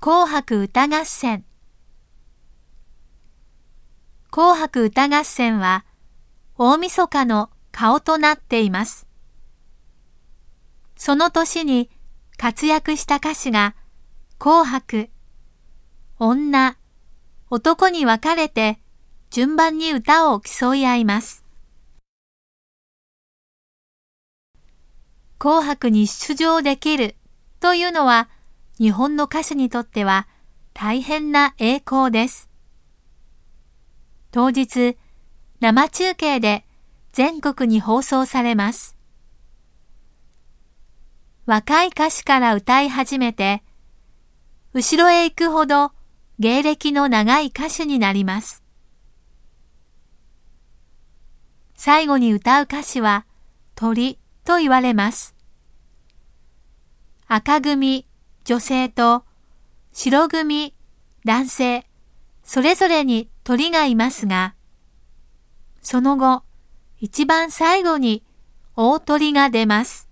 紅白歌合戦紅白歌合戦は大晦日の顔となっています。その年に活躍した歌手が紅白、女、男に分かれて順番に歌を競い合います。紅白に出場できるというのは日本の歌手にとっては大変な栄光です。当日、生中継で全国に放送されます。若い歌手から歌い始めて、後ろへ行くほど芸歴の長い歌手になります。最後に歌う歌詞は鳥と言われます。赤組、女性と白組、男性、それぞれに鳥がいますが、その後、一番最後に大鳥が出ます。